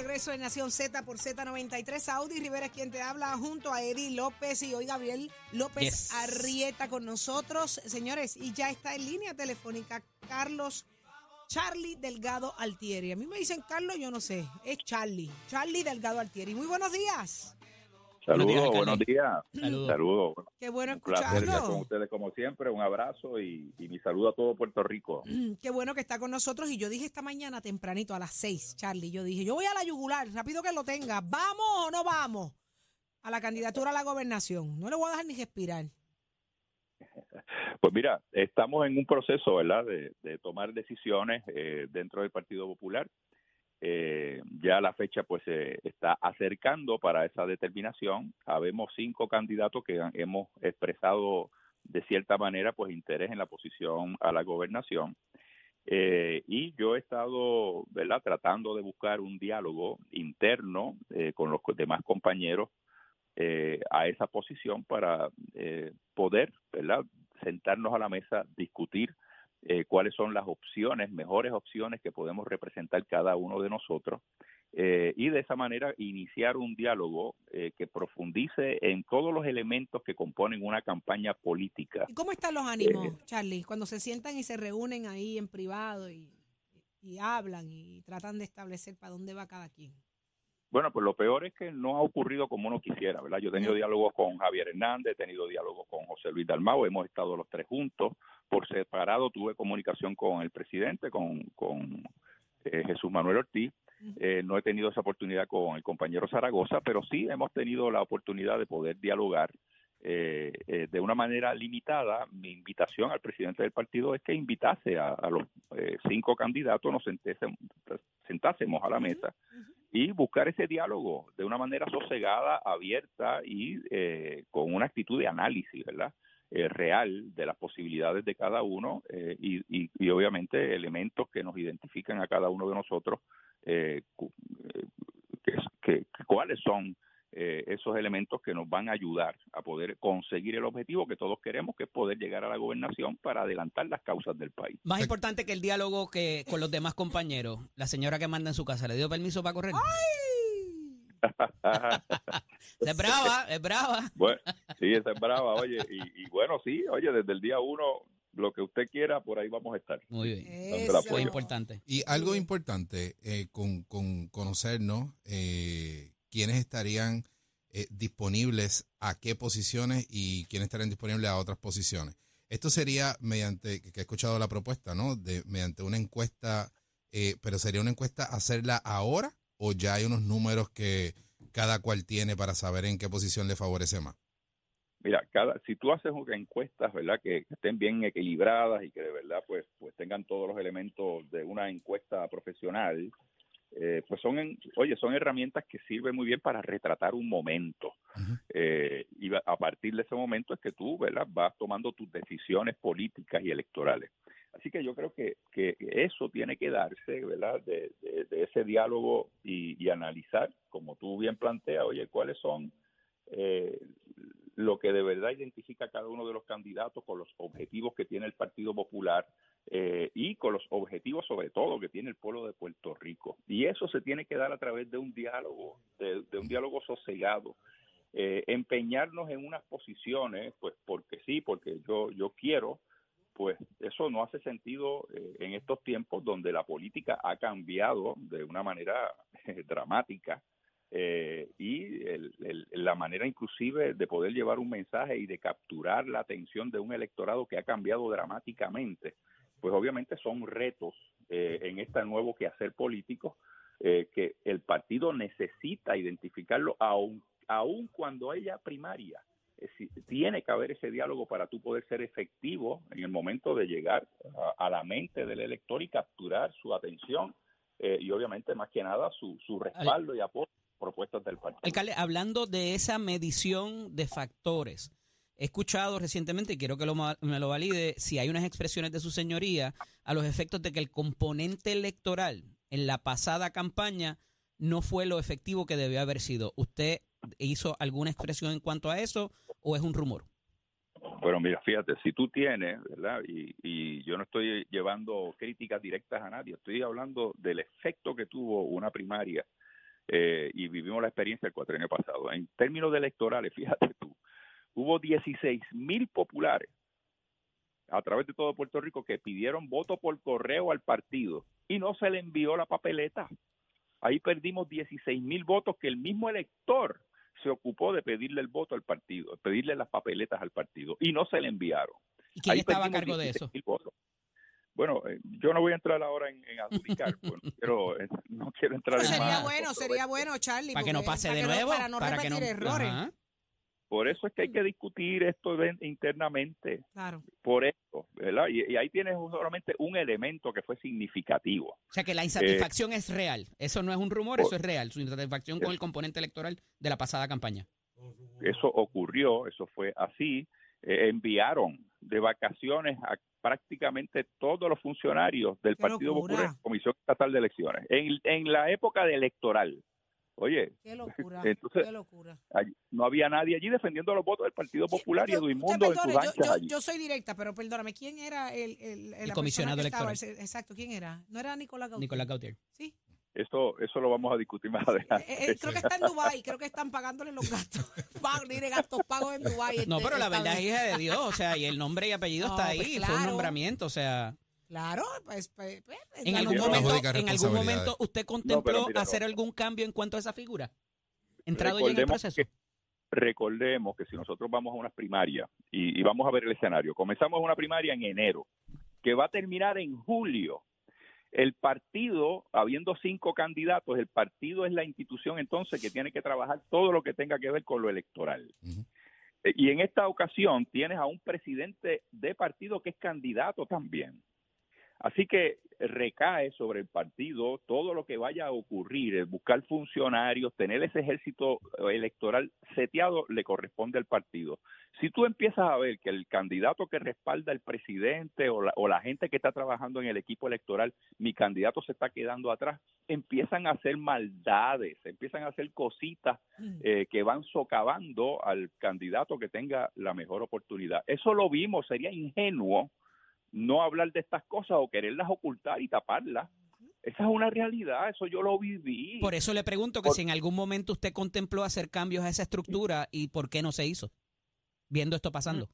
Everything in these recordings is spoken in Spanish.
Regreso en Nación Z por Z93. Audi Rivera es quien te habla junto a Eddie López y hoy Gabriel López Yes. Arrieta con nosotros. Señores, y ya está en línea telefónica Carlos Charlie Delgado Altieri. A mí me dicen Carlos, yo no sé, es Charlie. Charlie Delgado Altieri. Muy buenos días. Saludos, buenos días. Saludos. Saludos. Qué bueno Un placer estar con escucharlo. ustedes como siempre. Un abrazo y, y mi saludo a todo Puerto Rico. Qué bueno que está con nosotros. Y yo dije esta mañana tempranito a las seis, Charlie, yo dije, yo voy a la yugular, rápido que lo tenga. ¿Vamos o no vamos? A la candidatura a la gobernación. No le voy a dejar ni respirar. Pues mira, estamos en un proceso, ¿verdad?, de, de tomar decisiones eh, dentro del Partido Popular. Eh, ya la fecha pues se está acercando para esa determinación. Habemos cinco candidatos que hemos expresado de cierta manera pues interés en la posición a la gobernación. Eh, y yo he estado, ¿verdad?, tratando de buscar un diálogo interno eh, con los demás compañeros eh, a esa posición para poder, ¿verdad?, sentarnos a la mesa, discutir eh, cuáles son las opciones, mejores opciones que podemos representar cada uno de nosotros eh, y de esa manera iniciar un diálogo eh, que profundice en todos los elementos que componen una campaña política. ¿Y cómo están los ánimos, Eh, Charlie, cuando se sientan y se reúnen ahí en privado y, y hablan y tratan de establecer para dónde va cada quien? Bueno, pues lo peor es que no ha ocurrido como uno quisiera, ¿verdad? Yo he tenido diálogos con Javier Hernández, he tenido diálogos con José Luis Dalmau, hemos estado los tres juntos. Por separado tuve comunicación con el presidente, con, con eh, Jesús Manuel Ortiz. Eh, no he tenido esa oportunidad con el compañero Zaragoza, pero sí hemos tenido la oportunidad de poder dialogar eh, eh, de una manera limitada. Mi invitación al presidente del partido es que invitase a, a los eh, cinco candidatos, nos sentésemos, sentásemos a la mesa y buscar ese diálogo de una manera sosegada, abierta y eh, con una actitud de análisis, ¿verdad? Eh, real de las posibilidades de cada uno eh, y, y- y obviamente elementos que nos identifican a cada uno de nosotros, eh, eh, que, que- cuáles son eh, esos elementos que nos van a ayudar a poder conseguir el objetivo que todos queremos, que es poder llegar a la gobernación para adelantar las causas del país. Más importante que el diálogo que con los demás compañeros, la señora que manda en su casa, ¿le dio permiso para correr? Es brava, es brava. Bueno, sí, esa es brava, oye, y, y bueno, sí, oye, desde el día uno, lo que usted quiera, por ahí vamos a estar. Muy bien. Eso. Muy importante. Y algo importante eh, con, con conocernos eh, quiénes estarían eh, disponibles a qué posiciones y quiénes estarían disponibles a otras posiciones. Esto sería mediante, que he escuchado la propuesta, ¿no? De, mediante una encuesta, eh, pero sería una encuesta hacerla ahora o ya hay unos números que cada cual tiene para saber en qué posición le favorece más. Mira, cada, si tú haces encuestas, ¿verdad? Que estén bien equilibradas y que de verdad, pues, pues tengan todos los elementos de una encuesta profesional, eh, pues son, en- oye, son herramientas que sirven muy bien para retratar un momento. Eh, y a partir de ese momento es que tú, ¿verdad? Vas tomando tus decisiones políticas y electorales. Así que yo creo que, que eso tiene que darse, ¿verdad? De, de- ese diálogo y, y analizar, como tú bien planteas, oye, cuáles son eh, lo que de verdad identifica cada uno de los candidatos con los objetivos que tiene el Partido Popular eh, y con los objetivos sobre todo que tiene el pueblo de Puerto Rico. Y eso se tiene que dar a través de un diálogo, de, de un diálogo sosegado. Eh, empeñarnos en unas posiciones, pues porque sí, porque yo, yo quiero, pues eso no hace sentido eh, en estos tiempos donde la política ha cambiado de una manera eh, dramática eh, y el- la manera inclusive de poder llevar un mensaje y de capturar la atención de un electorado que ha cambiado dramáticamente, pues obviamente son retos eh, en este nuevo quehacer político eh, que el partido necesita identificarlo aun, aun cuando haya primaria. Decir, tiene que haber ese diálogo para tú poder ser efectivo en el momento de llegar a, a la mente del elector y capturar su atención eh, y obviamente más que nada su, su respaldo y apoyo a propuestas del partido. Alcalde, hablando de esa medición de factores, he escuchado recientemente, y quiero que lo me lo valide, si hay unas expresiones de su señoría a los efectos de que el componente electoral en la pasada campaña no fue lo efectivo que debió haber sido. ¿Usted hizo alguna expresión en cuanto a eso o es un rumor? Bueno, mira, fíjate, si tú tienes, ¿verdad? Y, y yo no estoy llevando críticas directas a nadie, estoy hablando del efecto que tuvo una primaria eh, y vivimos la experiencia del cuatrienio pasado. En términos de electorales, fíjate tú, hubo 16 mil populares a través de todo Puerto Rico que pidieron voto por correo al partido y no se le envió la papeleta. Ahí perdimos 16 mil votos que el mismo elector se ocupó de pedirle el voto al partido, de pedirle las papeletas al partido y no se le enviaron. ¿Y quién Ahí estaba a cargo de eso? 16.000 votos. Bueno, eh, yo no voy a entrar ahora en, en adjudicar, pues, no, quiero, eh, no quiero entrar Pero en sería más bueno, sería bueno, Charlie. Para que no pase de nuevo. para no para que repetir no, errores. Ajá. Por eso es que hay que discutir esto de- internamente, Claro. por eso, ¿verdad? Y, y ahí tienes solamente un elemento que fue significativo. O sea que la insatisfacción es real. Eso no es un rumor, por- eso es real. Su insatisfacción con el componente electoral de la pasada campaña. Eso ocurrió, eso fue así. Eh, enviaron de vacaciones a prácticamente todos los funcionarios del ¡Qué Partido locura! Popular, Comisión Estatal de Elecciones, en, en la época de electoral. Oye, Qué locura. Entonces, qué locura. allí- no había nadie allí defendiendo los votos del Partido Popular y Yo- Edmundo en sus yo, yo- allí. yo soy directa, pero perdóname, ¿quién era el, comisionado estaba? electoral. El- Exacto, ¿quién era? ¿No era Nicolás Gautier? Nicolás Gautier. Sí. Eso, eso lo vamos a discutir más Eh, adelante. eh, creo que está en Dubái, creo que están pagándole los gastos. Pagos, tiene gastos pagos en Dubái. No, este, pero la verdad es hija de Dios, o sea, y el nombre y apellido No, está ahí, pues fue un nombramiento, o sea, Claro, pues, pues, pues, en algún momento, en algún momento usted contempló mira, no. hacer algún cambio en cuanto a esa figura, entrado ya en el proceso. que- recordemos que si nosotros vamos a unas primarias y, y vamos a ver el escenario, comenzamos una primaria en enero, que va a terminar en julio. El partido, habiendo cinco candidatos, el partido es la institución entonces que tiene que trabajar todo lo que tenga que ver con lo electoral. Eh, Y en esta ocasión tienes a un presidente de partido que es candidato también. Así que recae sobre el partido todo lo que vaya a ocurrir, el buscar funcionarios, tener ese ejército electoral seteado, le corresponde al partido. Si tú empiezas a ver que el candidato que respalda al presidente o la, o la gente que está trabajando en el equipo electoral, mi candidato se está quedando atrás, empiezan a hacer maldades, empiezan a hacer cositas eh, que van socavando al candidato que tenga la mejor oportunidad. Eso lo vimos, sería ingenuo no hablar de estas cosas o quererlas ocultar y taparlas. Esa es una realidad, eso yo lo viví. Por eso le pregunto que Por- si en algún momento usted contempló hacer cambios a esa estructura y por qué no se hizo, viendo esto pasando.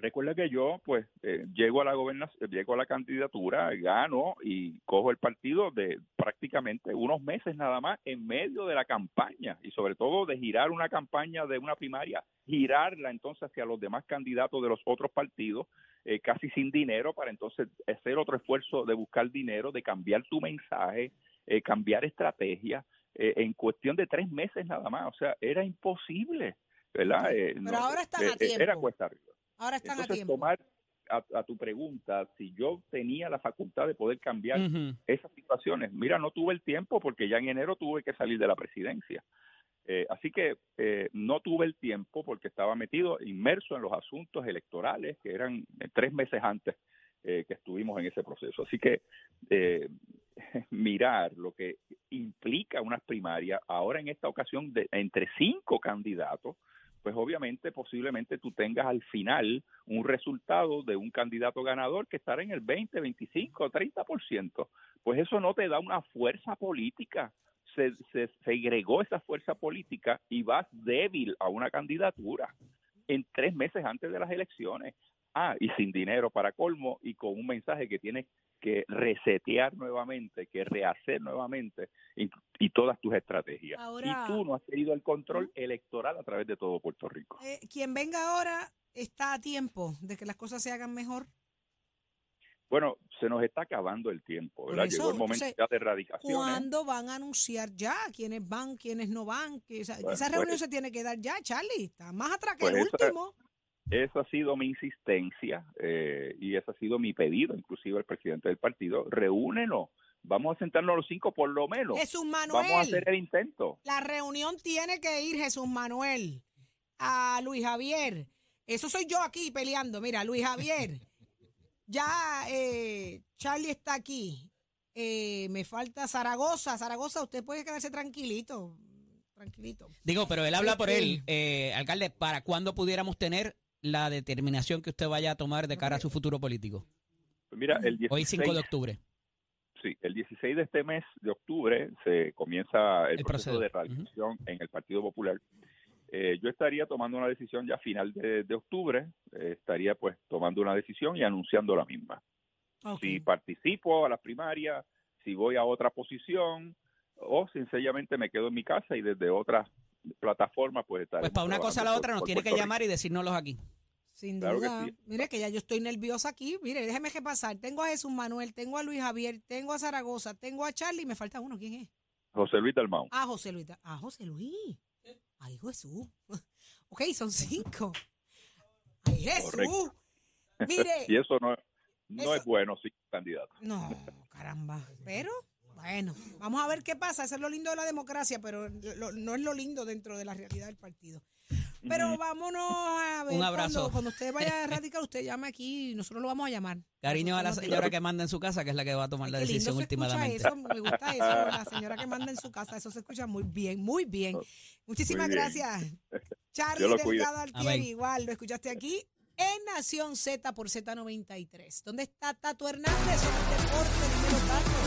Recuerda que yo, pues, eh, llego a la gobernación, llego a la candidatura, gano y cojo el partido de prácticamente unos meses nada más en medio de la campaña y sobre todo de girar una campaña de una primaria, girarla entonces hacia los demás candidatos de los otros partidos, eh, casi sin dinero para entonces hacer otro esfuerzo de buscar dinero, de cambiar tu mensaje, eh, cambiar estrategia eh, en cuestión de tres meses nada más, o sea, era imposible, ¿verdad? Eh, Pero ahora están a eh, Era tiempo. cuesta arriba. Ahora están a Entonces, tiempo. tomar a, a tu pregunta, si yo tenía la facultad de poder cambiar esas situaciones, mira, no tuve el tiempo porque ya en enero tuve que salir de la presidencia. Eh, así que eh, no tuve el tiempo porque estaba metido, inmerso en los asuntos electorales que eran eh, tres meses antes eh, que estuvimos en ese proceso. Así que eh, mirar lo que implica unas primarias, ahora en esta ocasión de, entre cinco candidatos, pues obviamente posiblemente tú tengas al final un resultado de un candidato ganador que estará en el 20, 25, 30%. Pues eso no te da una fuerza política. Se, se segregó esa fuerza política y vas débil a una candidatura en tres meses antes de las elecciones. Ah, y sin dinero para colmo y con un mensaje que tienes que resetear nuevamente, que rehacer nuevamente y, y todas tus estrategias. Ahora- y tú no has tenido el control electoral a través de todo Puerto Rico. Eh, quien venga ahora está a tiempo de que las cosas se hagan mejor. Bueno, se nos está acabando el tiempo, ¿verdad? eso, Llegó el momento entonces, ya de erradicaciones. ¿Cuándo van a anunciar ya quiénes van, quiénes no van? Que esa, Bueno, esa pues- reunión se tiene que dar ya, Charlie. Está más atrás que Pues el último. Esa ha sido mi insistencia eh, y ese ha sido mi pedido, inclusive al presidente del partido. Reúnenos, vamos a sentarnos los cinco por lo menos. Jesús Vamos a Manuel. hacer el intento. La reunión tiene que ir Jesús Manuel, a Luis Javier, Eso soy yo aquí peleando. Mira, Luis Javier. ya eh, Charlie está aquí. Eh, me falta Zaragoza. Zaragoza, usted puede quedarse tranquilito. Tranquilito. Digo, pero él habla por Este- él, eh, alcalde, ¿para cuándo pudiéramos tener la determinación que usted vaya a tomar de cara a su futuro político? Pues mira, el 16, Hoy 5 de octubre. Sí, el 16 de este mes de octubre se comienza el, El proceso proceso. de radicación en el Partido Popular. Eh, yo estaría tomando una decisión ya a final de, de octubre, eh, estaría pues tomando una decisión y anunciando la misma. Si participo a las primarias, si voy a otra posición o sencillamente me quedo en mi casa y desde otras plataformas pues estaré. Pues para una cosa a la otra nos tiene que llamar y decírnoslos aquí. Sin Claro que duda. sí. Mire que ya yo estoy nerviosa aquí. Mire, déjeme que pasar. Tengo a Jesús Manuel, tengo a Luis Javier, tengo a Zaragoza, tengo a Charlie. Me falta uno. ¿Quién es? José Luis Dalmau. Ah, José Luis. Ah, José Luis. Ay, Jesús. Ok, son cinco. Ay, Jesús. Correcto. Mire. y eso no, no Eso- es bueno, sí, candidato. No, caramba. Pero, bueno, vamos a ver qué pasa. Eso es lo lindo de la democracia, pero lo- no es lo lindo dentro de la realidad del partido. Pero vámonos a ver. Un abrazo. Cuando, cuando usted vaya a radicar, usted llame aquí y nosotros lo vamos a llamar. Cariño a la señora que manda en su casa, que es la que va a tomar la decisión se escucha últimamente. eso, me gusta eso, la señora que manda en su casa, eso se escucha muy bien, muy bien. Muchísimas Muy bien. gracias. Charlie. Delgado Altieri, Amén. igual, lo escuchaste aquí en Nación Z por Z93. ¿Dónde está Tato Hernández? Somos deporte, dímelo, Tato.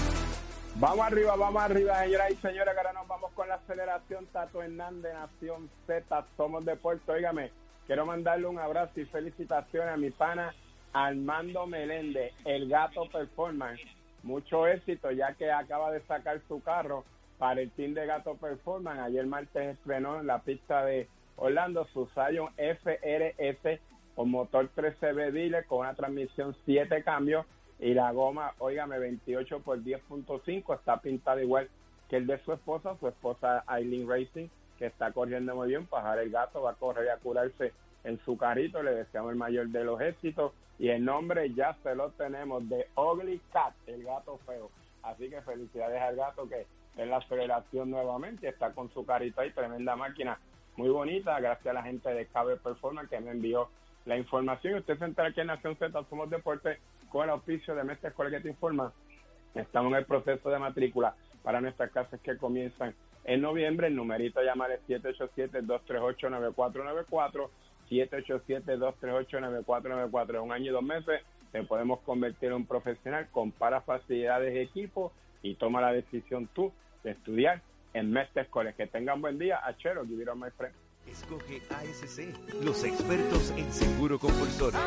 Vamos arriba, vamos arriba, señoras y señores, que ahora nos vamos con la aceleración Tato Hernández, Nación Z, somos de Puerto. Óigame, quiero mandarle un abrazo y felicitaciones a mi pana Armando Meléndez, el gato performance. Mucho éxito, ya que acaba de sacar su carro para el team de Gato Performance. Ayer martes estrenó en la pista de Orlando su Scion FRS con motor 13B dealer con una transmisión 7 cambios y la goma, óigame, 28 por 10.5, está pintada igual que el de su esposa, su esposa Aileen Racing, que está corriendo muy bien, pajar el gato, va a correr a curarse en su carrito, le deseamos el mayor de los éxitos. Y el nombre ya se lo tenemos de Ugly Cat, el gato feo. Así que felicidades al gato que en la aceleración nuevamente, está con su carita ahí, tremenda máquina, muy bonita, gracias a la gente de Cabe Performance que me envió la información. Usted se entera aquí en Nación Z, Somos Deporte, con el auspicio de Mestre Escuela que te informa. Estamos en el proceso de matrícula para nuestras clases que comienzan en noviembre. El numerito llamar es 787-238-9494. 787-238-9494. En un año y dos meses te podemos convertir en un profesional. Compara facilidades de equipo y toma la decisión tú de estudiar en Mestre Escuela. Que tengan buen día. Achero, give it on my friend. Escoge ASC, los expertos en seguro compulsorio.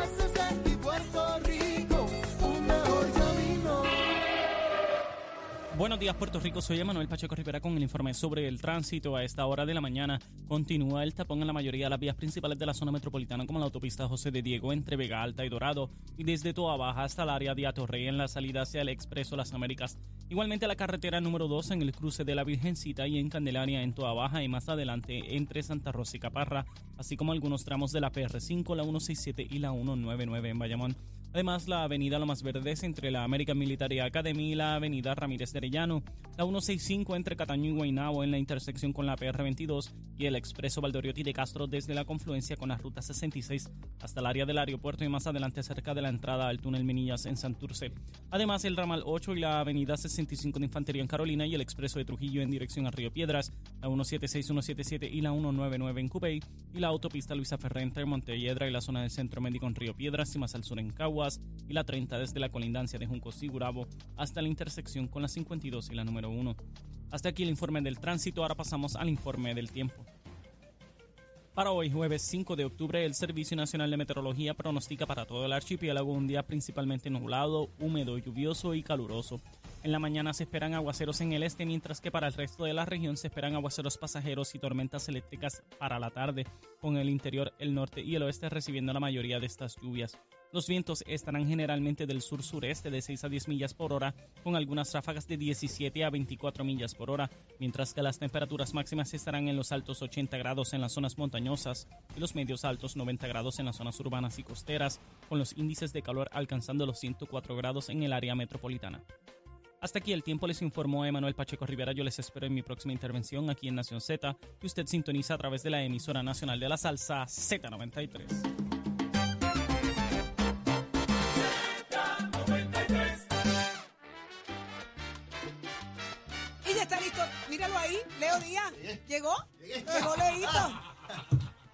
Buenos días, Puerto Rico. Soy Emanuel Pacheco Rivera con el informe sobre el tránsito. A esta hora de la mañana continúa el tapón en la mayoría de las vías principales de la zona metropolitana, como la autopista José de Diego entre Vega Alta y Dorado, y desde Toa Baja hasta el área de Atorrey en la salida hacia el Expreso Las Américas. Igualmente la carretera número 2 en el cruce de la Virgencita y en Candelaria en Toa Baja y más adelante entre Santa Rosa y Caparra, así como algunos tramos de la PR5, la 167 y la 199 en Bayamón. Además, la avenida Lomas Verdes entre la American Military Academy y la avenida Ramírez de Arellano, la 165 entre Cataño y Guaynabo en la intersección con la PR22 y el expreso Valdoriotti de Castro desde la confluencia con la ruta 66 hasta el área del aeropuerto y más adelante cerca de la entrada al túnel Minillas en Santurce. Además, el ramal 8 y la avenida 65 de Infantería en Carolina y el expreso de Trujillo en dirección a Río Piedras, la 176, 177 y la 199 en Cupey y la autopista Luisa Ferré entre Montelledra y la zona del Centro Médico en Río Piedras y más al sur en Y la 30 desde la colindancia de Juncos y hasta la intersección con la 52 y la número 1. Hasta aquí el informe del tránsito, ahora pasamos al informe del tiempo. Para hoy, jueves 5 de octubre, el Servicio Nacional de Meteorología pronostica para todo el archipiélago un día principalmente nublado, húmedo, lluvioso y caluroso. En la mañana se esperan aguaceros en el este, mientras que para el resto de la región se esperan aguaceros pasajeros y tormentas eléctricas para la tarde, con el interior, el norte y el oeste recibiendo la mayoría de estas lluvias. Los vientos estarán generalmente del sur-sureste de 6 a 10 millas por hora, con algunas ráfagas de 17 a 24 millas por hora, mientras que las temperaturas máximas estarán en los altos 80 grados en las zonas montañosas y los medios altos 90 grados en las zonas urbanas y costeras, con los índices de calor alcanzando los 104 grados en el área metropolitana. Hasta aquí el tiempo les informó Emanuel Pacheco Rivera. Yo les espero en mi próxima intervención aquí en Nación Z, que usted sintoniza a través de la emisora nacional de la salsa Z93. Está listo. Míralo ahí, Leo Díaz. ¿Llegó? Llegó Leito.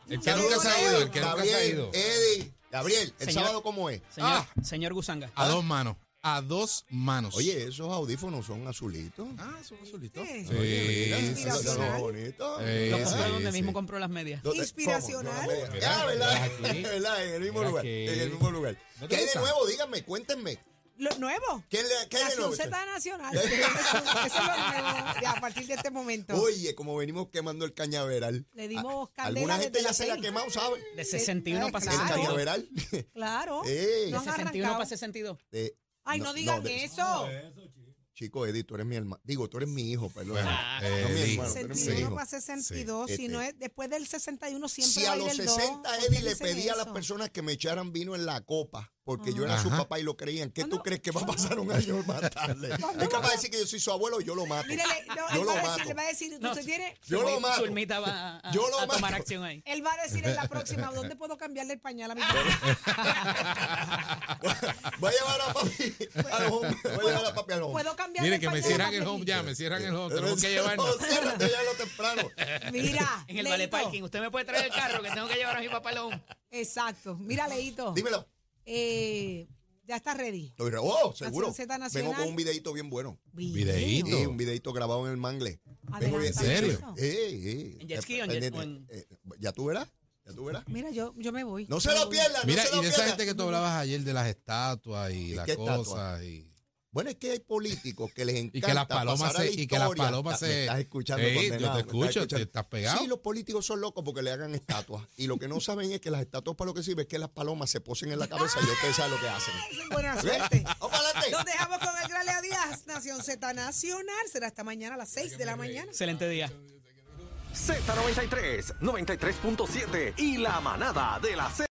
El que nunca se ha ido, el que nunca se ha Gabriel, ido. Eddie, Gabriel, ¿el Señor. sábado cómo es? Señor, Ah. señor Gusanga. A dos manos. A dos manos. Oye, esos audífonos son azulitos. Ah, son azulitos. Sí. Sí, Mira, sí, esos sí. son bonitos. Lo sí, compró donde sí. mismo compró las medias. ¿Dónde- Inspiracional. cómo? No, Mira, Ah, ¿verdad? mira aquí. ¿verdad? En el mismo Mira lugar. aquí. En el mismo lugar. ¿No te ¿Qué hay de gusta? nuevo? Díganme, cuéntenme. Lo nuevo. ¿Qué, le, qué Nación nuevo? Z Nacional. Eso es lo nuevo de- a partir de este momento. Oye, como venimos quemando el cañaveral. Le dimos A- candela Alguna gente ya se la ha quemado, ¿sabe? De 61 Eh, para El claro. 62. cañaveral. Claro. No De han 61 arrancado. para 62. Eh, Ay, no, digan de- eso. Chico, Eddie, tú eres mi hermano. Digo, tú eres mi hijo, perdón. Bueno, no eh, mi di- hermano, tú eres mi 61 hijo. para 62. Sí. Si no Este. es, después del 61 siempre Si va a a los el 2. 60 ¿Por qué Eddie le pedía a las personas que me echaran vino en la copa, porque yo era su papá y lo creían, ¿qué tú crees que va a pasar un año más tarde? Es capaz de decir que yo soy su abuelo, yo lo mato. Mírele, no, yo él lo va, a decir, mato. le va a decir, No, usted tiene, Yo lo Zulmi- mato. Zulmita va a, Yo lo a tomar mato. acción ahí. él va a decir en la próxima, ¿dónde puedo cambiarle el pañal a mi Voy a llevar a papi al home. Voy a llevar a papi al home. ¿Puedo cambiarle Mire el que me pañal cierran el home ya, me cierran el home. Tenemos que No, llevarnos. ciérrate ya lo temprano. Mira, En el vale parking. Usted me puede traer el carro que tengo que llevar a mi papá al home. Exacto. Mira, Leito. Dímelo. Eh, ya está ready. Oh, seguro. Vengo con un videito bien bueno. Videíto. Sí, un videito grabado en el mangle. Vengo bien. ¿En serio? eso. Eh, eh. ¿En jet ski Eh, o en jet- pendiente. o en- Eh, Ya tú verás. Ya tú verás. Mira, yo, yo me voy. No se lo voy. pierdan. Mira, no se y lo de esa gente que tú hablabas ayer de las estatuas y ¿Y las estatua? cosas. Y, Bueno, es que hay políticos que les encanta y que las palomas pasar a se. la Y que las palomas Me estás escuchando, Sí, yo te estás escucho, te estás pegado. Sí, los políticos son locos porque le hagan estatuas. Y lo que no saben es que las estatuas para lo que sirve es que las palomas se posen en la cabeza y ustedes saben lo que hacen. Buena ¿Ves? suerte. Nos dejamos con el gran Leo Díaz, Nación Z Nacional. Será hasta mañana a las 6 de la mañana. Excelente día. Z93, 93.7 y la manada de la Z.